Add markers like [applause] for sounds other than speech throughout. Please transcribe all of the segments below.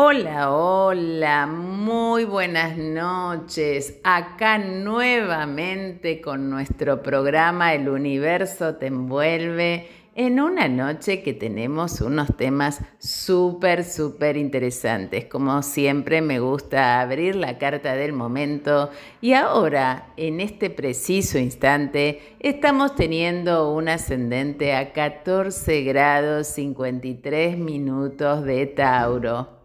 Hola, hola, muy buenas noches. Acá nuevamente con nuestro programa El universo te envuelve en una noche que tenemos unos temas súper, súper interesantes. Como siempre me gusta abrir la carta del momento y ahora, en este preciso instante, estamos teniendo un ascendente a 14 grados 53 minutos de Tauro.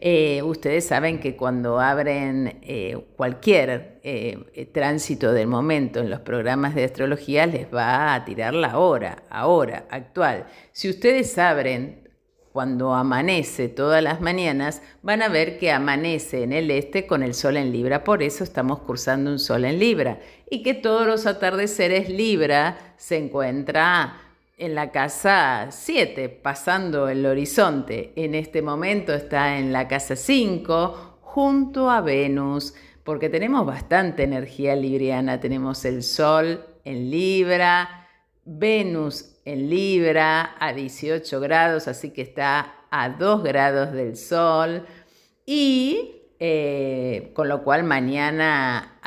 Eh, ustedes saben que cuando abren eh, cualquier eh, tránsito del momento en los programas de astrología les va a tirar la hora, ahora, actual. Si ustedes abren cuando amanece todas las mañanas, van a ver que amanece en el este con el sol en Libra, por eso estamos cursando un sol en Libra, y que todos los atardeceres Libra se encuentra en la casa 7, pasando el horizonte. En este momento está en la casa 5, junto a Venus, porque tenemos bastante energía libriana. Tenemos el Sol en Libra, Venus en Libra a 18 grados, así que está a 2 grados del Sol. Y eh, con lo cual mañana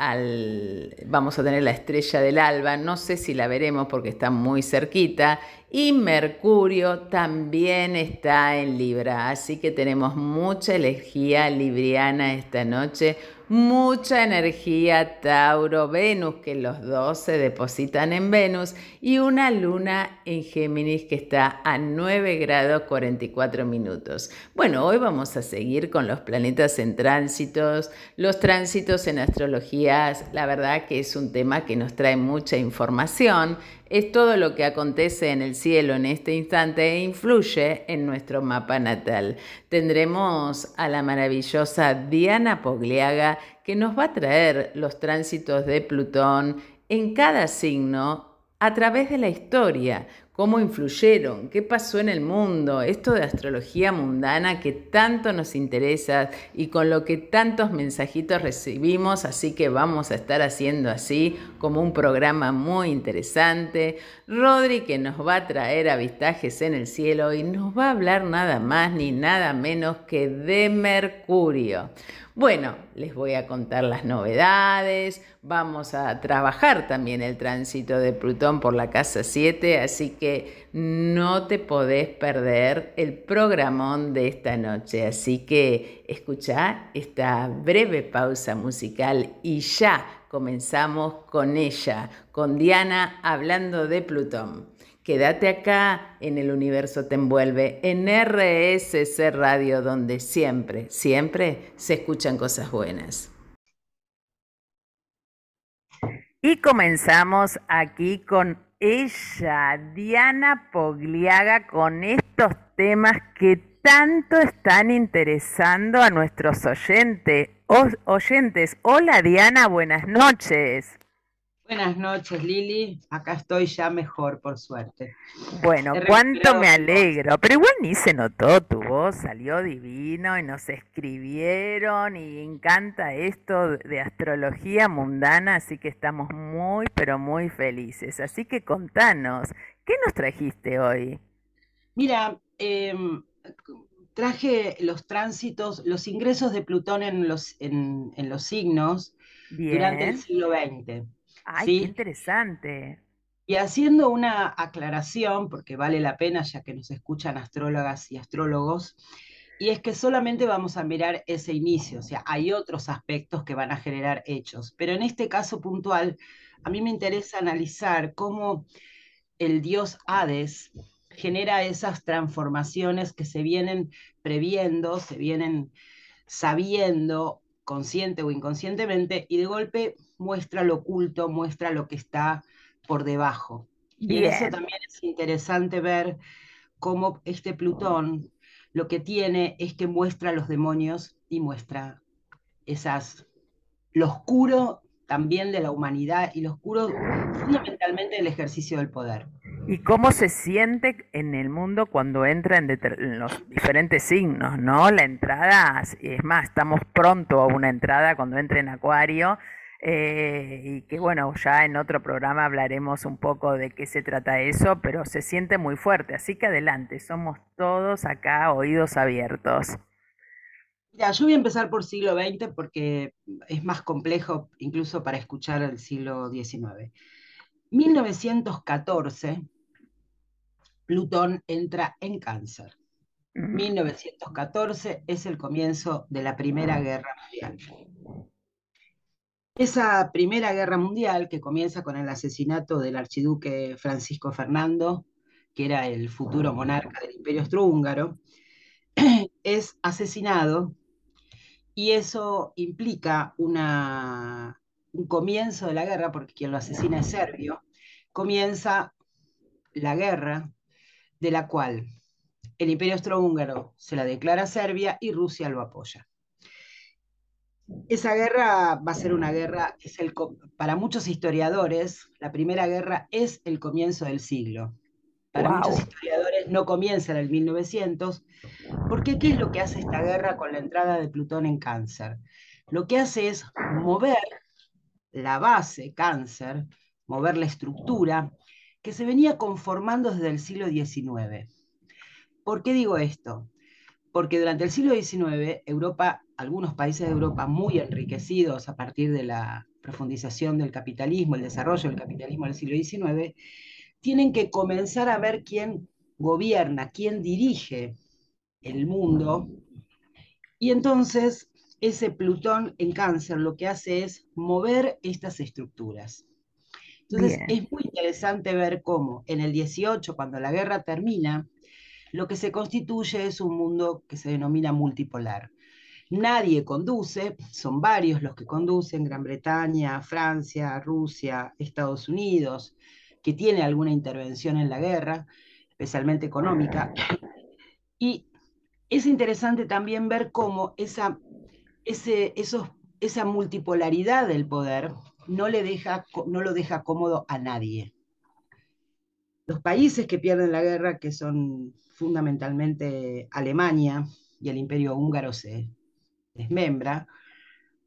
vamos a tener la estrella del alba, no sé si la veremos porque está muy cerquita, y Mercurio también está en Libra, así que tenemos mucha energía libriana esta noche, mucha energía Tauro, Venus, que los dos se depositan en Venus, y una luna en Géminis que está a 9 grados 44 minutos. Bueno, hoy vamos a seguir con los planetas en tránsitos, los tránsitos en astrología, la verdad que es un tema que nos trae mucha información es todo lo que acontece en el cielo en este instante e influye en nuestro mapa natal. Tendremos a la maravillosa Diana Pogliaga que nos va a traer los tránsitos de Plutón en cada signo a través de la historia, cómo influyeron, qué pasó en el mundo, esto de astrología mundana que tanto nos interesa y con lo que tantos mensajitos recibimos, así que vamos a estar haciendo así como un programa muy interesante. Rodri que nos va a traer avistajes en el cielo y nos va a hablar nada más ni nada menos que de Mercurio. Bueno, les voy a contar las novedades, vamos a trabajar también el tránsito de Plutón por la casa 7, así que no te podés perder el programón de esta noche. Así que escucha esta breve pausa musical y ya comenzamos con ella, con Diana hablando de Plutón. Quédate acá en el universo te envuelve, en RSC Radio, donde siempre, siempre se escuchan cosas buenas. Y comenzamos aquí con ella, Diana Pogliaga, con estos temas que tanto están interesando a nuestros oyentes. oyentes. Hola Diana, buenas noches. Buenas noches, Lili. Acá estoy ya mejor, por suerte. Bueno, cuánto me alegro. Pero igual ni se notó tu voz, salió divino y nos escribieron y encanta esto de astrología mundana, así que estamos muy, pero muy felices. Así que contanos, ¿qué nos trajiste hoy? Mira, em, traje los tránsitos, los ingresos de Plutón en los, en, los signos durante el siglo XX. Ay, qué interesante. Y haciendo una aclaración, porque vale la pena ya que nos escuchan astrólogas y astrólogos, y es que solamente vamos a mirar ese inicio, o sea, hay otros aspectos que van a generar hechos, pero en este caso puntual, a mí me interesa analizar cómo el dios Hades genera esas transformaciones que se vienen previendo, se vienen sabiendo consciente o inconscientemente, y de golpe muestra lo oculto, muestra lo que está por debajo. Y eso también es interesante ver cómo este Plutón lo que tiene es que muestra los demonios y muestra esas, lo oscuro también de la humanidad y lo oscuro fundamentalmente del ejercicio del poder. ¿Y cómo se siente en el mundo cuando entra en, los diferentes signos, no? La entrada, es más, estamos pronto a una entrada cuando entre en Acuario, eh, y que bueno, ya en otro programa hablaremos un poco de qué se trata eso, pero se siente muy fuerte, así que adelante, somos todos acá oídos abiertos. Ya, yo voy a empezar por siglo XX porque es más complejo incluso para escuchar el siglo XIX. 1914, Plutón entra en cáncer. 1914 es el comienzo de la Primera Guerra Mundial. Esa Primera Guerra Mundial, que comienza con el asesinato del archiduque Francisco Fernando, que era el futuro monarca del Imperio Austrohúngaro, [clears throat] es asesinado y eso implica una, un comienzo de la guerra, porque quien lo asesina es serbio, comienza la guerra de la cual el Imperio Austrohúngaro se la declara Serbia y Rusia lo apoya. Esa guerra va a ser una guerra, es el, para muchos historiadores, la primera guerra es el comienzo del siglo. Para muchos historiadores no comienza en el 1900, porque ¿qué es lo que hace esta guerra con la entrada de Plutón en cáncer? Lo que hace es mover la base cáncer, mover la estructura que se venía conformando desde el siglo XIX. ¿Por qué digo esto? Porque durante el siglo XIX, Europa, algunos países de Europa muy enriquecidos a partir de la profundización del capitalismo, el desarrollo del capitalismo del siglo XIX, tienen que comenzar a ver quién gobierna, quién dirige el mundo. Y entonces ese Plutón en cáncer lo que hace es mover estas estructuras. Entonces es muy interesante ver cómo en el 18, cuando la guerra termina, lo que se constituye es un mundo que se denomina multipolar. Nadie conduce, son varios los que conducen, Gran Bretaña, Francia, Rusia, Estados Unidos, que tiene alguna intervención en la guerra, especialmente económica. Y es interesante también ver cómo esa, esos, esa multipolaridad del poder no, le deja, no lo deja cómodo a nadie. Los países que pierden la guerra, que son fundamentalmente Alemania y el imperio húngaro se desmembra,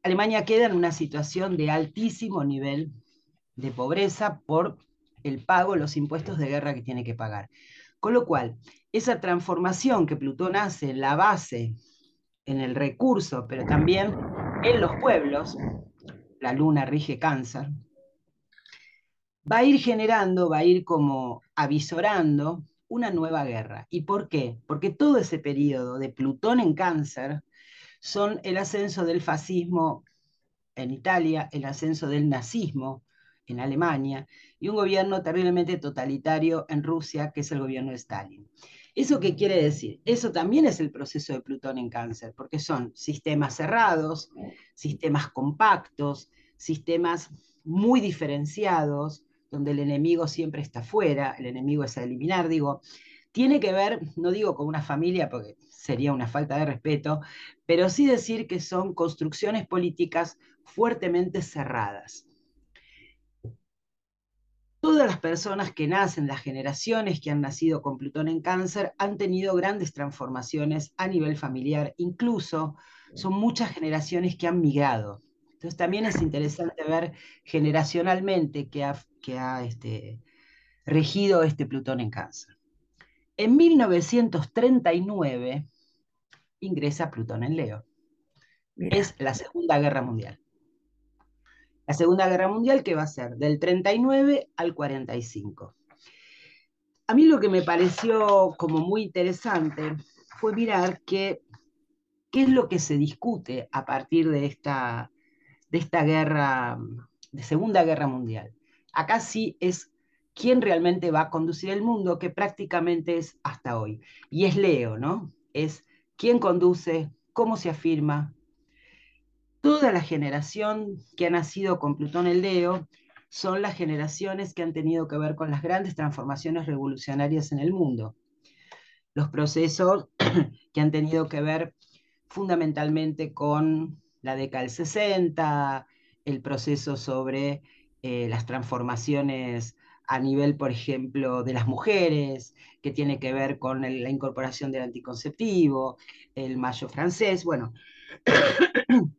Alemania queda en una situación de altísimo nivel de pobreza por el pago, los impuestos de guerra que tiene que pagar. Con lo cual, esa transformación que Plutón hace en la base, en el recurso, pero también en los pueblos, la luna rige cáncer, va a ir generando, va a ir como avisorando una nueva guerra. ¿Y por qué? Porque todo ese periodo de Plutón en cáncer son el ascenso del fascismo en Italia, el ascenso del nazismo en Alemania y un gobierno terriblemente totalitario en Rusia, que es el gobierno de Stalin. ¿Eso qué quiere decir? Eso también es el proceso de Plutón en cáncer, porque son sistemas cerrados, sistemas compactos, sistemas muy diferenciados, donde el enemigo siempre está fuera, el enemigo es a eliminar, digo, tiene que ver, no digo con una familia porque sería una falta de respeto, pero sí decir que son construcciones políticas fuertemente cerradas. Todas las personas que nacen, las generaciones que han nacido con Plutón en cáncer, han tenido grandes transformaciones a nivel familiar, incluso son muchas generaciones que han migrado. Entonces también es interesante ver generacionalmente que ha, este, regido este Plutón en cáncer. En 1939 ingresa Plutón en Leo. Es la Segunda Guerra Mundial. La Segunda Guerra Mundial que va a ser del 39 al 45. A mí lo que me pareció como muy interesante fue mirar qué es lo que se discute a partir de esta, de esta guerra, de Segunda Guerra Mundial. Acá sí es quién realmente va a conducir el mundo, que prácticamente es hasta hoy. Y es Leo, ¿no? Es quién conduce, cómo se afirma. Toda la generación que ha nacido con Plutón en Leo son las generaciones que han tenido que ver con las grandes transformaciones revolucionarias en el mundo. Los procesos [clears throat] que han tenido que ver fundamentalmente con la década del 60, el proceso sobre eh, las transformaciones a nivel, por ejemplo, de las mujeres, que tiene que ver con la incorporación del anticonceptivo, el mayo francés, bueno, [coughs]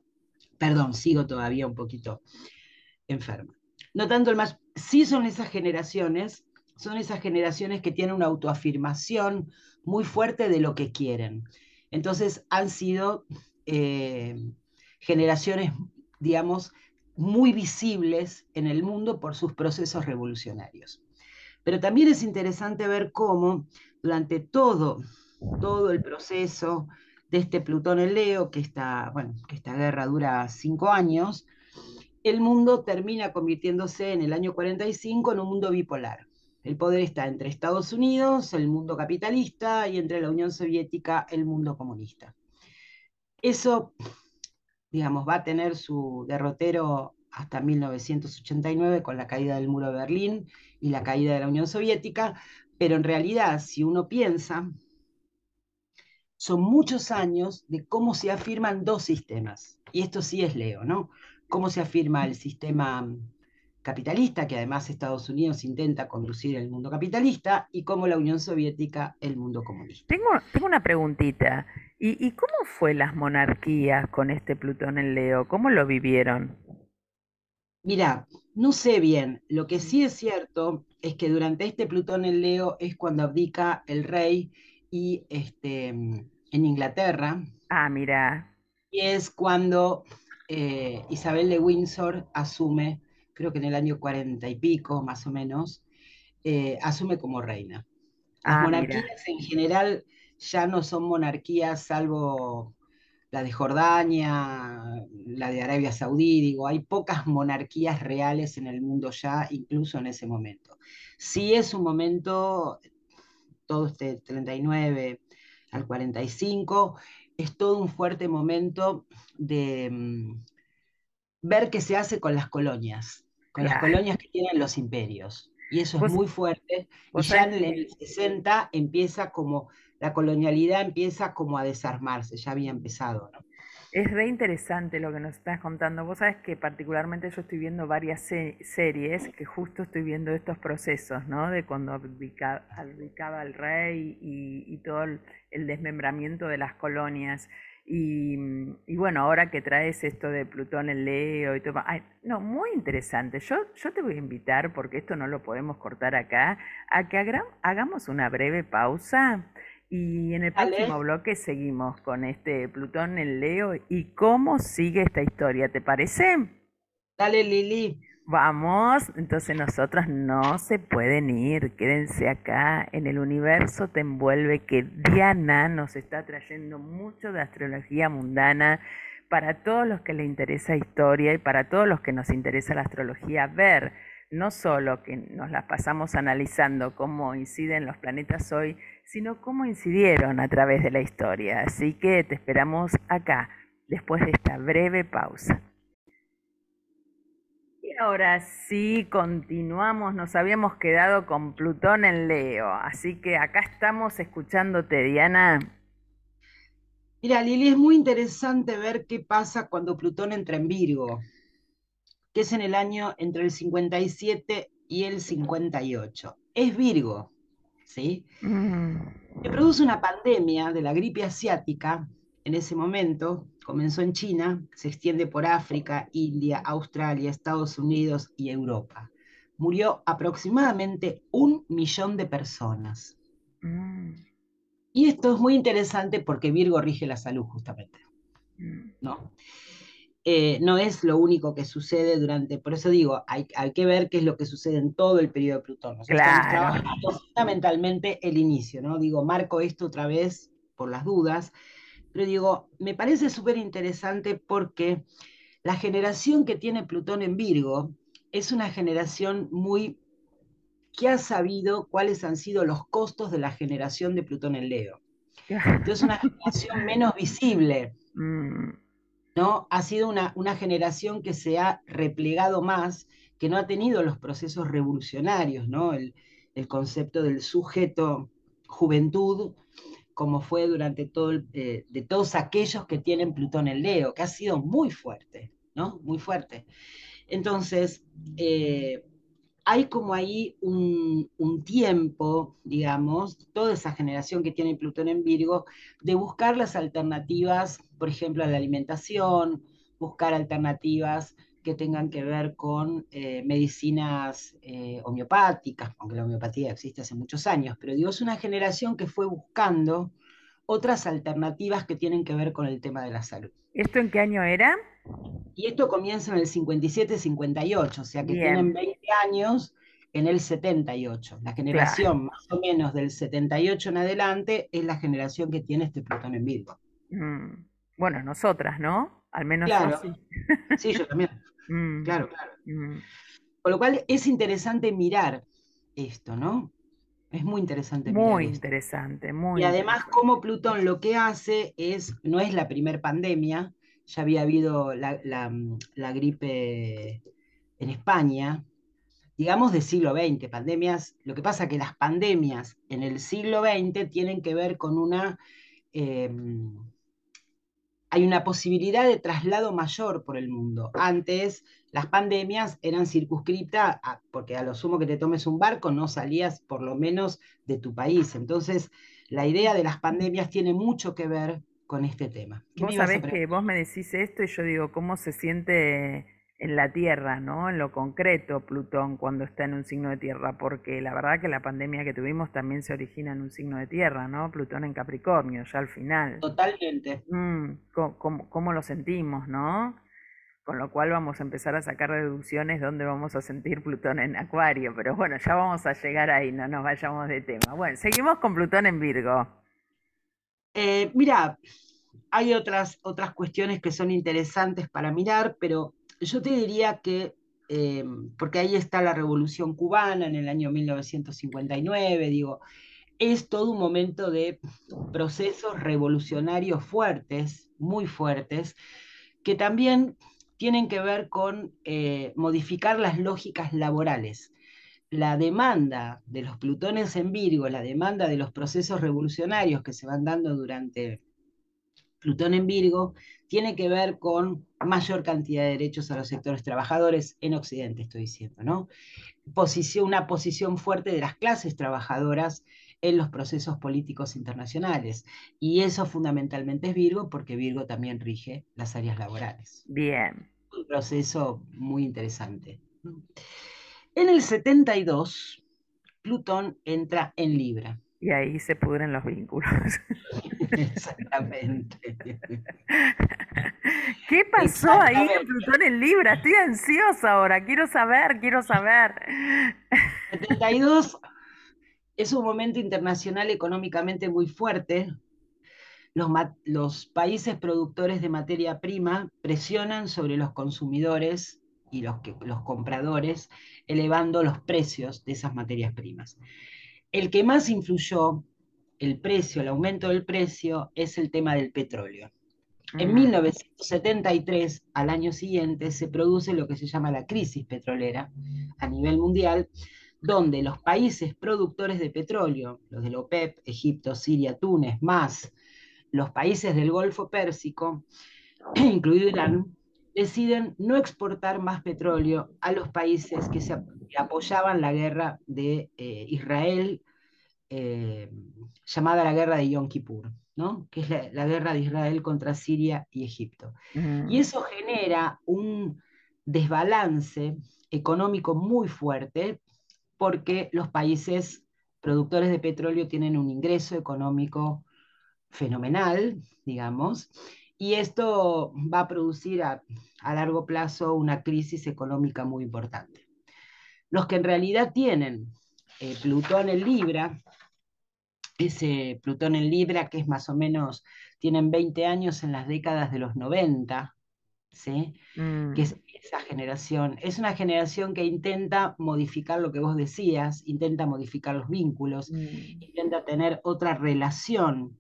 perdón, sigo todavía un poquito enferma. No tanto el mayo, sí son esas generaciones, son esas generaciones que tienen una autoafirmación muy fuerte de lo que quieren. Entonces han sido eh, generaciones, digamos, muy visibles en el mundo por sus procesos revolucionarios. Pero también es interesante ver cómo durante todo, todo el proceso de este Plutón en Leo, que esta, bueno, que esta guerra dura cinco años, el mundo termina convirtiéndose en el año 45 en un mundo bipolar. El poder está entre Estados Unidos, el mundo capitalista, y entre la Unión Soviética, el mundo comunista. Eso, digamos, va a tener su derrotero hasta 1989 con la caída del muro de Berlín y la caída de la Unión Soviética, pero en realidad, si uno piensa, son muchos años de cómo se afirman dos sistemas. Y esto sí es Leo, ¿no? Cómo se afirma el sistema capitalista, que además Estados Unidos intenta conducir el mundo capitalista, y cómo la Unión Soviética el mundo comunista. Tengo, tengo una preguntita. ¿Y, ¿Y cómo fue las monarquías con este Plutón en Leo? ¿Cómo lo vivieron? Mira, no sé bien, lo que sí es cierto es que durante este Plutón en Leo es cuando abdica el rey y este, en Inglaterra. Ah, mira. Y es cuando eh, Isabel de Windsor asume, creo que en el año cuarenta y pico más o menos, eh, asume como reina. Las ah, monarquías en general ya no son monarquías salvo la de Jordania, la de Arabia Saudí, digo, hay pocas monarquías reales en el mundo ya, incluso en ese momento. Sí es un momento, todo este 39 al 45, es todo un fuerte momento de mm, ver qué se hace con las colonias, con las colonias que tienen los imperios. Y eso es muy fuerte. Y ya en el 60 empieza como la colonialidad empieza como a desarmarse, ya había empezado, ¿no? Es re interesante lo que nos estás contando. Vos sabés que particularmente yo estoy viendo varias series que justo estoy viendo estos procesos, ¿no? De cuando abdicaba, el rey y, todo el, desmembramiento de las colonias. Y, bueno, ahora que traes esto de Plutón en Leo y todo, no, muy interesante. Yo, yo te voy a invitar, porque esto no lo podemos cortar acá, a que hagamos una breve pausa y en el próximo bloque seguimos con este Plutón en Leo y cómo sigue esta historia, ¿te parece? Dale, Lili. Vamos, entonces nosotros no se pueden ir, quédense acá, en el universo te envuelve que Diana nos está trayendo mucho de astrología mundana para todos los que les interesa historia y para todos los que nos interesa la astrología ver no solo que nos las pasamos analizando cómo inciden los planetas hoy, sino cómo incidieron a través de la historia. Así que te esperamos acá, después de esta breve pausa. Y ahora sí, continuamos, nos habíamos quedado con Plutón en Leo, así que acá estamos escuchándote, Diana. Mira, Lili, es muy interesante ver qué pasa cuando Plutón entra en Virgo que es en el año entre el 57 y el 58. Es Virgo, ¿sí? Mm. Se produce una pandemia de la gripe asiática en ese momento, comenzó en China, se extiende por África, India, Australia, Estados Unidos y Europa. Murió aproximadamente un millón de personas. Mm. Y esto es muy interesante porque Virgo rige la salud justamente. ¿no? Eh, no es lo único que sucede durante, por eso digo, hay, que ver qué es lo que sucede en todo el periodo de Plutón. claro. fundamentalmente el inicio, ¿no? Digo, marco esto otra vez por las dudas, pero digo, me parece súper interesante porque la generación que tiene Plutón en Virgo es una generación muy que ha sabido cuáles han sido los costos de la generación de Plutón en Leo. [laughs] Entonces, una generación menos visible. Mm. ¿No? Ha sido una, generación que se ha replegado más, que no ha tenido los procesos revolucionarios, ¿no? El, concepto del sujeto juventud, como fue durante todo eh, de todos aquellos que tienen Plutón en Leo, que ha sido muy fuerte, ¿no? Muy fuerte. Entonces, eh, hay como ahí un, tiempo, digamos, toda esa generación que tiene Plutón en Virgo, de buscar las alternativas, por ejemplo, a la alimentación, buscar alternativas que tengan que ver con eh, medicinas eh, homeopáticas, aunque la homeopatía existe hace muchos años, pero digo, es una generación que fue buscando otras alternativas que tienen que ver con el tema de la salud. ¿Esto en qué año era? Y esto comienza en el 57-58, o sea que tienen 20 años en el 78. La generación más o menos del 78 en adelante es la generación que tiene este Plutón en Virgo. Mm. Bueno, nosotras, ¿no? Al menos claro. yo sí. sí, yo también. [laughs] Mm. Claro, claro. Mm. Con lo cual es interesante mirar esto, ¿no? Es muy interesante. Muy interesante, muy. Y además, como Plutón lo que hace es, no es la primer pandemia, ya había habido la, la gripe en España, digamos del siglo XX, pandemias, lo que pasa que las pandemias en el siglo XX tienen que ver con una, em, hay una posibilidad de traslado mayor por el mundo. Antes las pandemias eran circunscritas, porque a lo sumo que te tomes un barco no salías por lo menos de tu país. Entonces, la idea de las pandemias tiene mucho que ver con este tema. Vos sabés que vos me decís esto y yo digo, ¿cómo se siente en la Tierra, ¿no? En lo concreto, Plutón cuando está en un signo de Tierra, porque la verdad que la pandemia que tuvimos también se origina en un signo de Tierra, ¿no? Plutón en Capricornio, ya al final. Totalmente. Mm, ¿cómo, lo sentimos, no? Con lo cual vamos a empezar a sacar deducciones donde vamos a sentir Plutón en Acuario, pero bueno, ya vamos a llegar ahí, no nos vayamos de tema. Bueno, seguimos con Plutón en Virgo. Eh, mira, hay otras, otras cuestiones que son interesantes para mirar, pero yo te diría que, eh, porque ahí está la revolución cubana en el año 1959, digo, es todo un momento de procesos revolucionarios fuertes, muy fuertes, que también tienen que ver con eh, modificar las lógicas laborales. La demanda de los plutones en Virgo, la demanda de los procesos revolucionarios que se van dando durante Plutón en Virgo, tiene que ver con mayor cantidad de derechos a los sectores trabajadores en Occidente, estoy diciendo, ¿no? Posición, una posición fuerte de las clases trabajadoras en los procesos políticos internacionales. Y eso fundamentalmente es Virgo, porque Virgo también rige las áreas laborales. Bien. Un proceso muy interesante. En el 72, Plutón entra en Libra. Y ahí se pudren los vínculos. [laughs] Exactamente. [laughs] ¿Qué pasó ahí en Plutón en Libra? Estoy ansiosa ahora, quiero saber, quiero saber. 72 es un momento internacional económicamente muy fuerte. Los, los países productores de materia prima presionan sobre los consumidores y los, que, los compradores, elevando los precios de esas materias primas. El que más influyó el precio, el aumento del precio, es el tema del petróleo. En 1973, al año siguiente, se produce lo que se llama la crisis petrolera a nivel mundial, donde los países productores de petróleo, los del OPEP, Egipto, Siria, Túnez, más los países del Golfo Pérsico, [clears throat] incluido Irán, deciden no exportar más petróleo a los países que, se, apoyaban la guerra de eh, Israel, eh, llamada la guerra de Yom Kippur, ¿no? que es la, guerra de Israel contra Siria y Egipto. Y eso genera un desbalance económico muy fuerte porque los países productores de petróleo tienen un ingreso económico fenomenal, digamos, y esto va a producir a, largo plazo una crisis económica muy importante. Los que en realidad tienen eh, Plutón en Libra, ese Plutón en Libra que es más o menos, tienen 20 años en las décadas de los 90, ¿sí? Que es mm. esa generación. Es una generación que intenta modificar lo que vos decías, intenta modificar los vínculos, mm. intenta tener otra relación.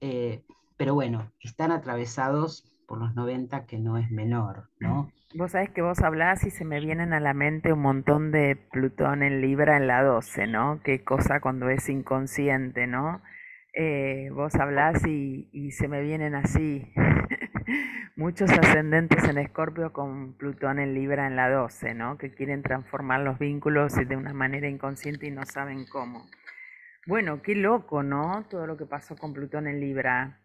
Eh, pero bueno, están atravesados por los 90, que no es menor, ¿no? Vos sabés que vos hablás y se me vienen a la mente un montón de Plutón en Libra en la 12, ¿no? Qué cosa cuando es inconsciente, ¿no? Eh, vos hablás y, y, se me vienen así [laughs] muchos ascendentes en Escorpio con Plutón en Libra en la 12, ¿no? Que quieren transformar los vínculos de una manera inconsciente y no saben cómo. Bueno, qué loco, ¿no? Todo lo que pasó con Plutón en Libra.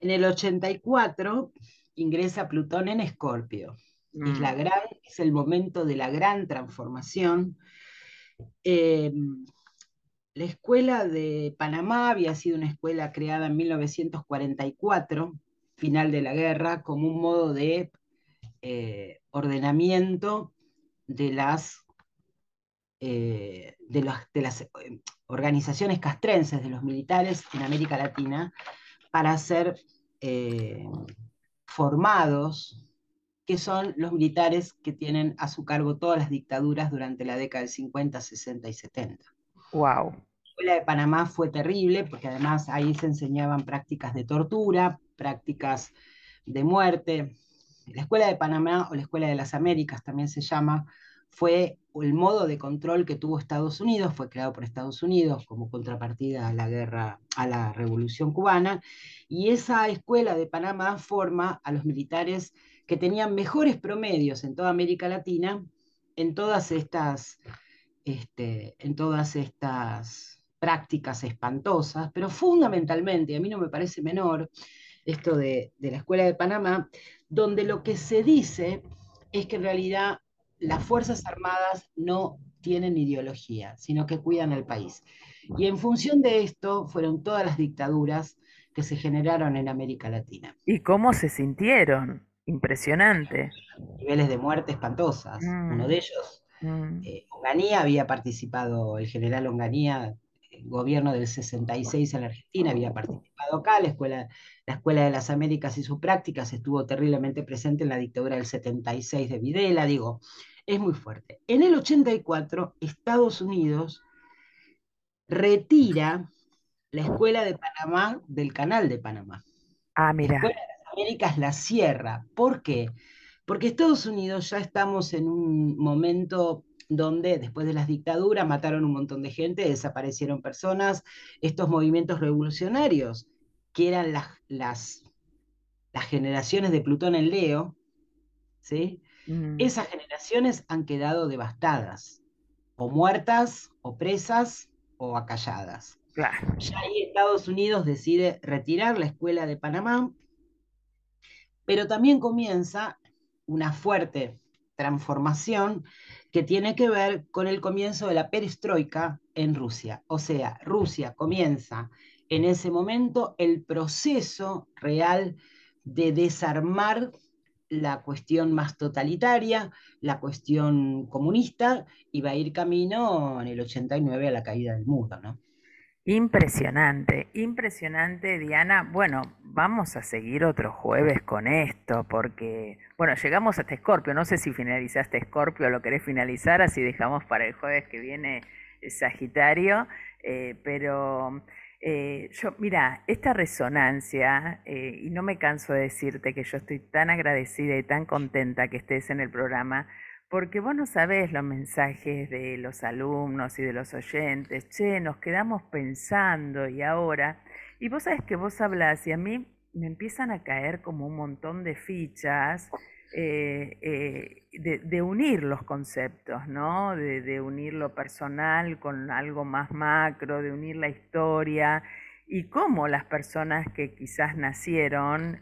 En el 84 ingresa Plutón en Escorpio. Es, la mm. gran, es el momento de la gran transformación. Eh, la escuela de Panamá había sido una escuela creada en 1944, final de la guerra, como un modo de eh, ordenamiento de las, eh, de, las, eh, organizaciones castrenses de los militares en América Latina para ser formados, que son los militares que tienen a su cargo todas las dictaduras durante la década del 50, 60 y 70. Wow. La escuela de Panamá fue terrible porque además ahí se enseñaban prácticas de tortura, prácticas de muerte. La escuela de Panamá o la escuela de las Américas también se llama, fue el modo de control que tuvo Estados Unidos, fue creado por Estados Unidos como contrapartida a la guerra, a la revolución cubana, y esa escuela de Panamá forma a los militares que tenían mejores promedios en toda América Latina en todas estas, este, en todas estas prácticas espantosas, pero fundamentalmente, a mí no me parece menor, esto de la Escuela de Panamá, donde lo que se dice es que en realidad las Fuerzas Armadas no tienen ideología, sino que cuidan al país. Y en función de esto fueron todas las dictaduras que se generaron en América Latina. ¿Y cómo se sintieron? Impresionante. Niveles de muerte espantosas. Mm. Uno de ellos, mm. eh, Onganía, había participado, el general Onganía, gobierno del 66 en la Argentina, había participado acá, la escuela, la escuela de las Américas y sus prácticas estuvo terriblemente presente en la dictadura del 76 de Videla, digo, es muy fuerte. En el 84, Estados Unidos retira la escuela de Panamá del canal de Panamá. Ah, mira. La escuela de las Américas la cierra. ¿Por qué? Porque Estados Unidos ya estamos en un momento donde después de las dictaduras mataron un montón de gente, desaparecieron personas, estos movimientos revolucionarios, que eran las, las, las generaciones de Plutón en Leo, ¿sí? Mm. Esas generaciones han quedado devastadas, o muertas, o presas, o acalladas. Ya ahí Estados Unidos decide retirar la escuela de Panamá, pero también comienza una fuerte transformación que tiene que ver con el comienzo de la perestroika en Rusia. O sea, Rusia comienza en ese momento el proceso real de desarmar la cuestión más totalitaria, la cuestión comunista, y va a ir camino en el 89 a la caída del muro, ¿no? Impresionante, impresionante, Diana. Bueno, vamos a seguir otro jueves con esto, porque, bueno, llegamos hasta Escorpio. No sé si finalizaste Escorpio lo querés finalizar, así dejamos para el jueves que viene Sagitario, eh, pero eh, yo, mira, esta resonancia, eh, y no me canso de decirte que yo estoy tan agradecida y tan contenta que estés en el programa, porque vos no sabés los mensajes de los alumnos y de los oyentes, che, nos quedamos pensando y ahora, y vos sabés que vos hablas y a mí me empiezan a caer como un montón de fichas eh, eh, de, unir los conceptos, ¿no? De, unir lo personal con algo más macro, de unir la historia y cómo las personas que quizás nacieron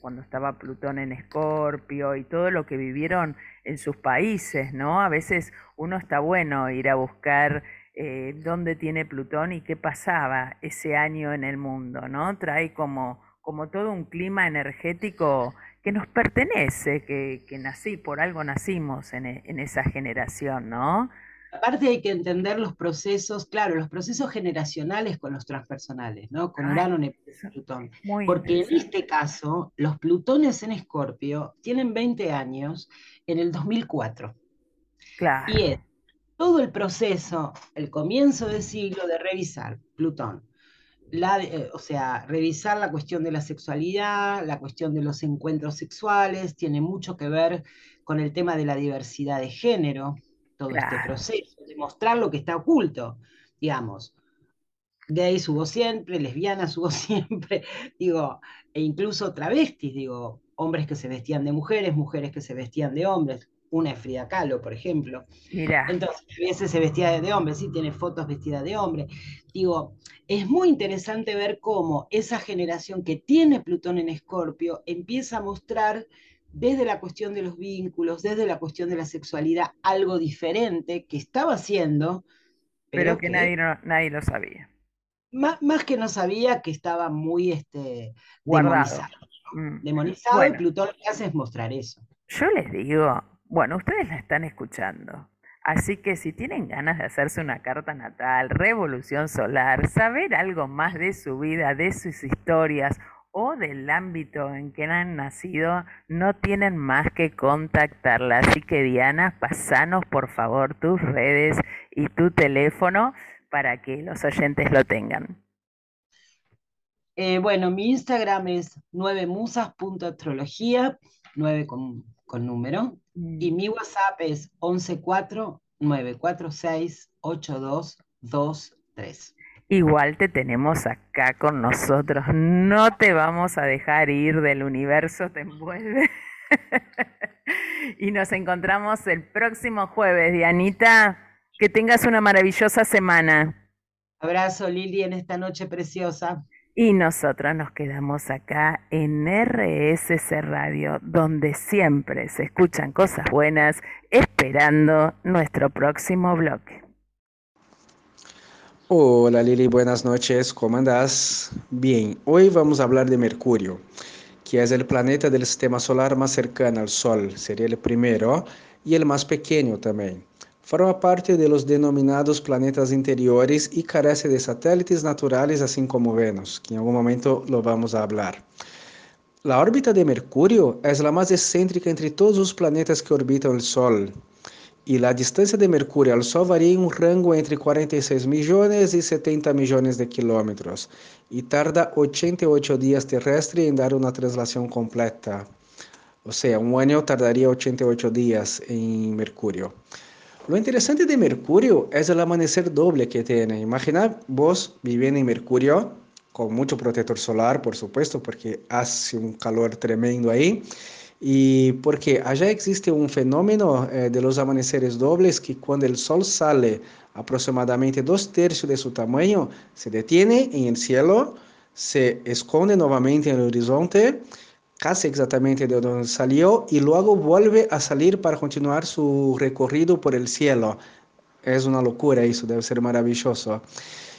cuando estaba Plutón en Escorpio y todo lo que vivieron en sus países, ¿no? A veces uno está bueno ir a buscar eh, dónde tiene Plutón y qué pasaba ese año en el mundo, ¿no? Trae como, como todo un clima energético que nos pertenece, que, que nací, por algo nacimos en, en, esa generación, ¿no? Aparte hay que entender los procesos, claro, los procesos generacionales con los transpersonales, ¿no? Con Urano, Neptuno y Plutón. Porque en este caso, los Plutones en Escorpio tienen 20 años en el 2004. Claro. Y es todo el proceso, el comienzo del siglo de revisar Plutón, la, eh, o sea, revisar la cuestión de la sexualidad, la cuestión de los encuentros sexuales, tiene mucho que ver con el tema de la diversidad de género, todo este proceso, de mostrar lo que está oculto, digamos. Gays hubo siempre, lesbianas [laughs] hubo siempre, digo, e incluso travestis, digo, hombres que se vestían de mujeres, mujeres que se vestían de hombres, una es Frida Kahlo, por ejemplo. Mira. Entonces, a veces se vestía de hombre, sí, tiene fotos vestida de hombre. Digo, es muy interesante ver cómo esa generación que tiene Plutón en Escorpio empieza a mostrar desde la cuestión de los vínculos, desde la cuestión de la sexualidad, algo diferente que estaba haciendo, pero, que, nadie, nadie lo sabía. Más, más, que no sabía que estaba muy este, demonizado. Mm. Demonizado y Plutón lo que hace es mostrar eso. Yo les digo, bueno, ustedes la están escuchando. Así que si tienen ganas de hacerse una carta natal, revolución solar, saber algo más de su vida, de sus historias o del ámbito en que han nacido, no tienen más que contactarla. Así que Diana, pasanos por favor tus redes y tu teléfono para que los oyentes lo tengan. Eh, bueno, mi Instagram es 9musas.astrología, 9 con, con número, mm. y mi WhatsApp es 114-946-8223. Igual te tenemos acá con nosotros, no te vamos a dejar ir del universo, te envuelve. [laughs] y nos encontramos el próximo jueves, Dianita. Que tengas una maravillosa semana. Abrazo, Lili, en esta noche preciosa. Y nosotros nos quedamos acá en RSC Radio, donde siempre se escuchan cosas buenas, esperando nuestro próximo bloque. Hola Lili, buenas noches, ¿cómo andás? Bien, hoy vamos a hablar de Mercurio, que es el planeta del sistema solar más cercano al Sol, sería el primero y el más pequeño también. Forma parte de los denominados planetas interiores y carece de satélites naturales, así como Venus, que en algún momento lo vamos a hablar. La órbita de Mercurio es la más excéntrica entre todos los planetas que orbitan el Sol. Y la distancia de Mercurio al Sol varía en un rango entre 46 millones y 70 millones de kilómetros y tarda 88 días terrestres en dar una traslación completa. O sea, un año tardaría 88 días en Mercurio. Lo interesante de Mercurio es el amanecer doble que tiene. Imagina vos viviendo en Mercurio, con mucho protector solar, por supuesto, porque hace un calor tremendo ahí. Y porque allá existe un fenómeno eh, de los amaneceres dobles que cuando el sol sale aproximadamente dos tercios de su tamaño, se detiene en el cielo, se esconde nuevamente en el horizonte casi exactamente de donde salió y luego vuelve a salir para continuar su recorrido por el cielo. Es una locura eso, debe ser maravilloso.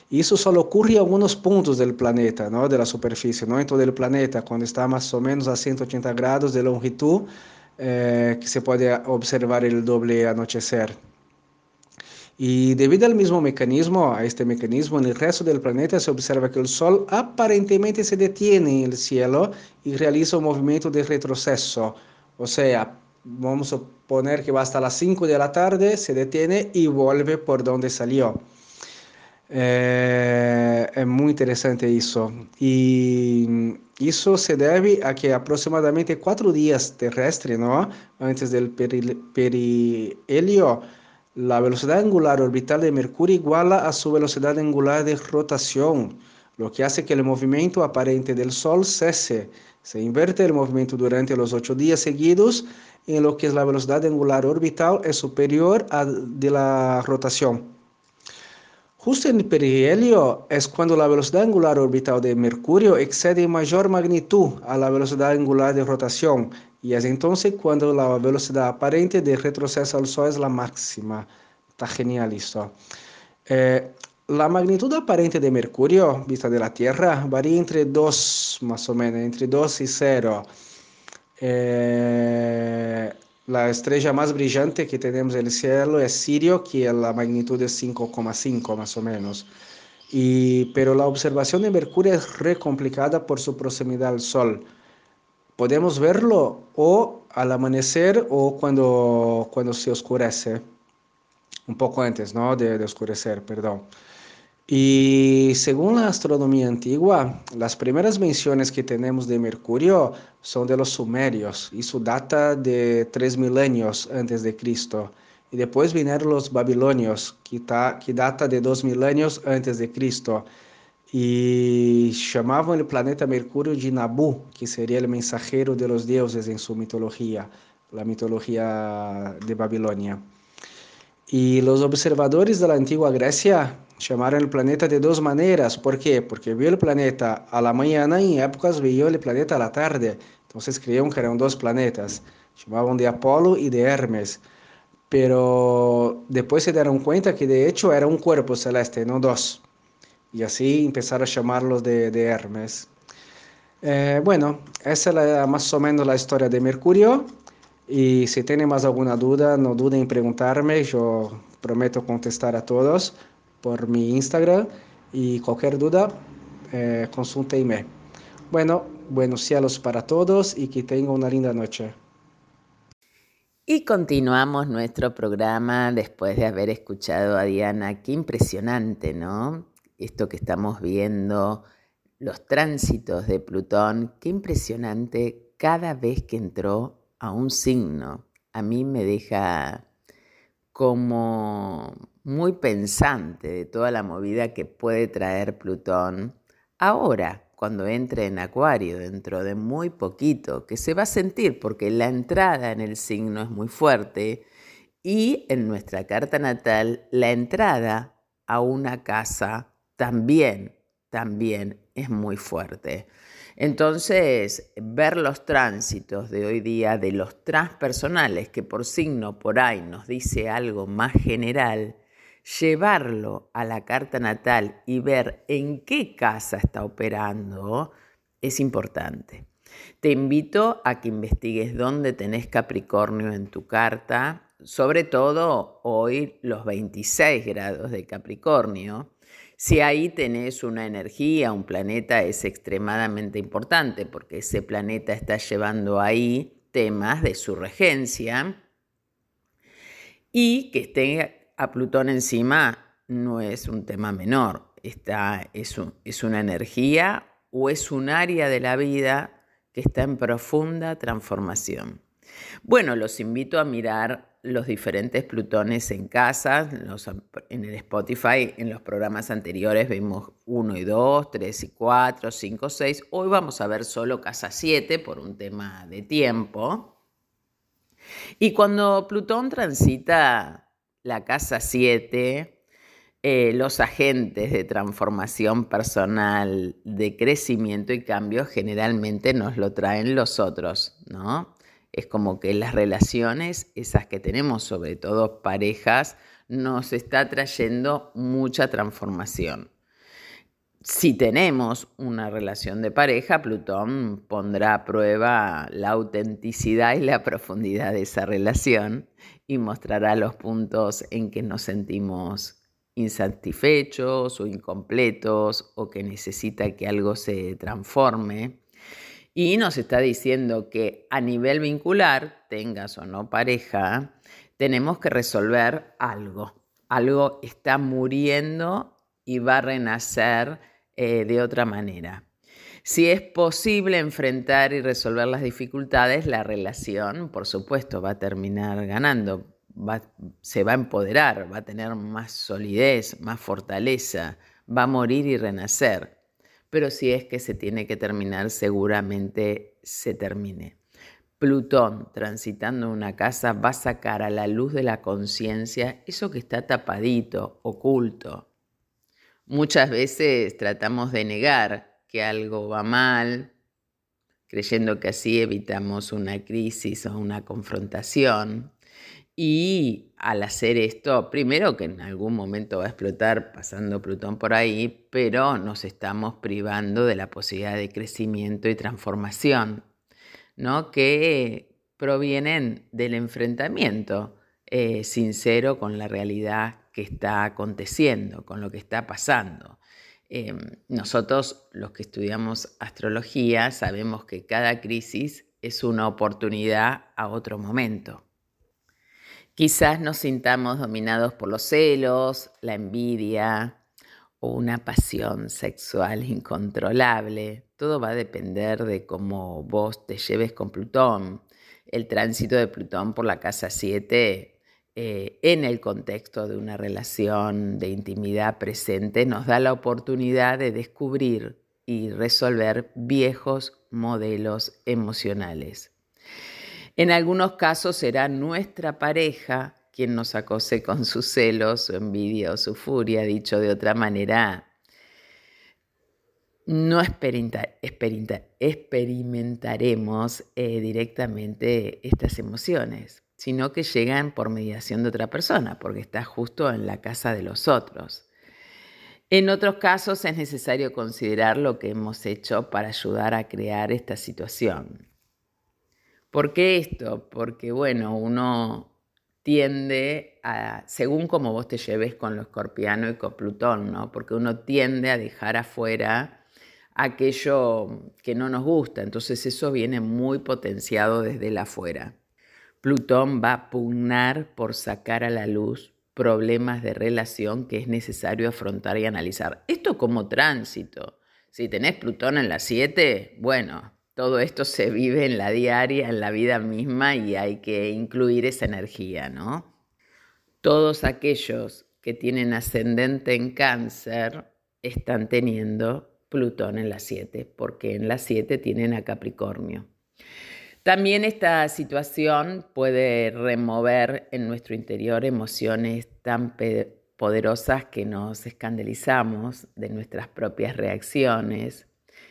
Eso solo ocurre en algunos puntos del planeta, ¿no? de la superficie, no en todo el planeta, cuando está más o menos a 180 grados de longitud, eh, que se puede observar el doble anochecer. Y debido al mismo mecanismo, a este mecanismo, en el resto del planeta se observa que el Sol aparentemente se detiene en el cielo y realiza un movimiento de retroceso. O sea, vamos a poner que va hasta las 5 de la tarde, se detiene y vuelve por donde salió. Eh, es muy interesante eso. Y eso se debe a que aproximadamente cuatro días terrestres, ¿no? Antes del perihelio, la velocidad angular orbital de Mercurio iguala a su velocidad angular de rotación, lo que hace que el movimiento aparente del Sol cese. Se inverte el movimiento durante los ocho días seguidos, en lo que la velocidad angular orbital es superior a de la rotación. Justo en el perihelio es cuando la velocidad angular orbital de Mercurio excede en mayor magnitud a la velocidad angular de rotación, y es entonces cuando la velocidad aparente de retroceso al Sol es la máxima. Está genial esto. Eh, la magnitud aparente de Mercurio, vista de la Tierra, varía entre 2, más o menos, entre 2 y 0. Eh, la estrella más brillante que tenemos en el cielo es Sirio, que la magnitud es 5,5 más o menos. Y, pero la observación de Mercurio es re complicada por su proximidad al Sol podemos verlo o al amanecer o cuando, cuando se oscurece, un poco antes ¿no? de, de oscurecer, perdón. Y según la astronomía antigua, las primeras menciones que tenemos de Mercurio son de los sumerios y su data de tres milenios antes de Cristo. Y después vinieron los babilonios, que, data de dos milenios antes de Cristo y llamaban el planeta Mercurio de Nabu, que sería el mensajero de los dioses en su mitología, la mitología de Babilonia. Y los observadores de la antigua Grecia llamaron el planeta de dos maneras. ¿Por qué? Porque vio el planeta a la mañana y en épocas vio el planeta a la tarde. Entonces creían que eran dos planetas. Llamaban de Apolo y de Hermes. pero después se dieron cuenta que de hecho era un cuerpo celeste, no dos. Y así empezaron a llamarlos de, de Hermes. Eh, bueno, esa es la, más o menos la historia de Mercurio. Y si tienen más alguna duda, no duden en preguntarme. Yo prometo contestar a todos por mi Instagram. Y cualquier duda, eh, consúltenme. Bueno, buenos cielos para todos y que tengan una linda noche. Y continuamos nuestro programa después de haber escuchado a Diana. Qué impresionante, ¿no? Esto que estamos viendo, los tránsitos de Plutón, qué impresionante cada vez que entró a un signo. A mí me deja como muy pensante de toda la movida que puede traer Plutón ahora, cuando entre en Acuario dentro de muy poquito, que se va a sentir porque la entrada en el signo es muy fuerte y en nuestra carta natal la entrada a una casa también, también es muy fuerte. Entonces, ver los tránsitos de hoy día de los transpersonales, que por signo por ahí nos dice algo más general, llevarlo a la carta natal y ver en qué casa está operando es importante. Te invito a que investigues dónde tenés Capricornio en tu carta, sobre todo hoy los 26 grados de Capricornio. Si ahí tenés una energía, un planeta, es extremadamente importante porque ese planeta está llevando ahí temas de su regencia y que esté a Plutón encima no es un tema menor, es, una energía o es un área de la vida que está en profunda transformación. Bueno, los invito a mirar los diferentes Plutones en casa, en el Spotify, en los programas anteriores vimos 1 y 2, 3 y 4, 5, 6. Hoy vamos a ver solo casa 7 por un tema de tiempo. Y cuando Plutón transita la casa 7, eh, los agentes de transformación personal, de crecimiento y cambio generalmente nos lo traen los otros, ¿no? Es como que las relaciones, esas que tenemos, sobre todo parejas, nos está trayendo mucha transformación. Si tenemos una relación de pareja, Plutón pondrá a prueba la autenticidad y la profundidad de esa relación y mostrará los puntos en que nos sentimos insatisfechos o incompletos o que necesita que algo se transforme. Y nos está diciendo que a nivel vincular, tengas o no pareja, tenemos que resolver algo. Algo está muriendo y va a renacer eh, de otra manera. Si es posible enfrentar y resolver las dificultades, la relación, por supuesto, va a terminar ganando, se va a empoderar, va a tener más solidez, más fortaleza, va a morir y renacer. Pero si es que se tiene que terminar, seguramente se termine. Plutón transitando una casa va a sacar a la luz de la conciencia eso que está tapadito, oculto. Muchas veces tratamos de negar que algo va mal, creyendo que así evitamos una crisis o una confrontación. Y al hacer esto, primero que en algún momento va a explotar pasando Plutón por ahí, pero nos estamos privando de la posibilidad de crecimiento y transformación, ¿no? que provienen del enfrentamiento eh, sincero con la realidad que está aconteciendo, con lo que está pasando. Em, nosotros, los que estudiamos astrología, sabemos que cada crisis es una oportunidad a otro momento. Quizás nos sintamos dominados por los celos, la envidia o una pasión sexual incontrolable. Todo va a depender de cómo vos te lleves con Plutón. El tránsito de Plutón por la casa 7 eh, en el contexto de una relación de intimidad presente, nos da la oportunidad de descubrir y resolver viejos modelos emocionales. En algunos casos será nuestra pareja quien nos acose con sus celos, su envidia o su furia, dicho de otra manera, no experimentaremos eh, directamente estas emociones sino que llegan por mediación de otra persona, porque está justo en la casa de los otros. En otros casos es necesario considerar lo que hemos hecho para ayudar a crear esta situación. ¿Por qué esto? Porque, bueno, uno tiende a, según como vos te lleves con lo escorpiano y con Plutón, ¿no? Porque uno tiende a dejar afuera aquello que no nos gusta, entonces eso viene muy potenciado desde el afuera. Plutón va a pugnar por sacar a la luz problemas de relación que es necesario afrontar y analizar. Esto como tránsito. Si tenés Plutón en la 7, bueno, todo esto se vive en la diaria, en la vida misma y hay que incluir esa energía, ¿no? Todos aquellos que tienen ascendente en cáncer están teniendo Plutón en la 7, porque en la 7 tienen a Capricornio. También esta situación puede remover en nuestro interior emociones tan poderosas que nos escandalizamos de nuestras propias reacciones.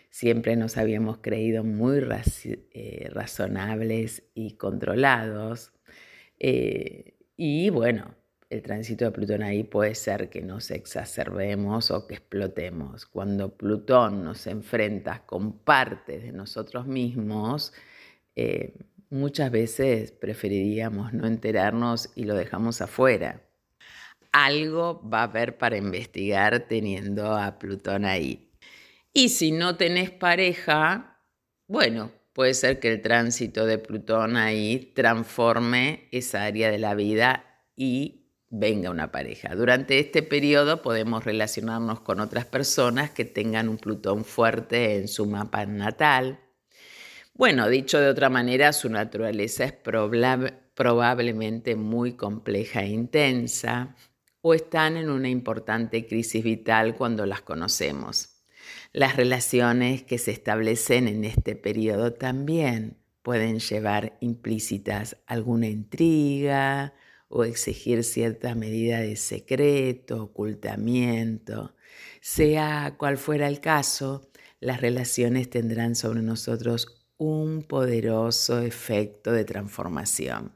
Siempre nos habíamos creído muy eh, razonables y controlados. Eh, y bueno, el tránsito de Plutón ahí puede ser que nos exacerbemos o que explotemos. Cuando Plutón nos enfrenta con partes de nosotros mismos, eh, muchas veces preferiríamos no enterarnos y lo dejamos afuera. Algo va a haber para investigar teniendo a Plutón ahí. Y si no tenés pareja, bueno, puede ser que el tránsito de Plutón ahí transforme esa área de la vida y venga una pareja. Durante este periodo podemos relacionarnos con otras personas que tengan un Plutón fuerte en su mapa natal bueno, dicho de otra manera, su naturaleza es probablemente muy compleja e intensa o están en una importante crisis vital cuando las conocemos. Las relaciones que se establecen en este periodo también pueden llevar implícitas alguna intriga o exigir cierta medida de secreto, ocultamiento. Sea cual fuera el caso, las relaciones tendrán sobre nosotros un poderoso efecto de transformación.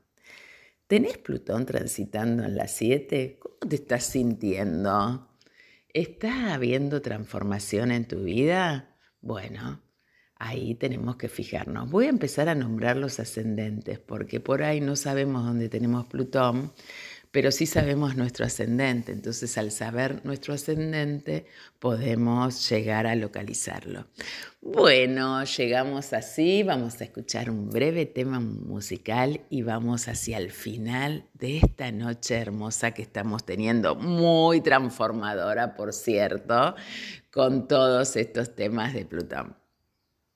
¿Tenés Plutón transitando en la 7? ¿Cómo te estás sintiendo? ¿Está habiendo transformación en tu vida? Bueno, ahí tenemos que fijarnos. Voy a empezar a nombrar los ascendentes porque por ahí no sabemos dónde tenemos Plutón, pero sí sabemos nuestro ascendente. Entonces, al saber nuestro ascendente, podemos llegar a localizarlo. Bueno, llegamos así, vamos a escuchar un breve tema musical y vamos hacia el final de esta noche hermosa que estamos teniendo, muy transformadora, por cierto, con todos estos temas de Plutón.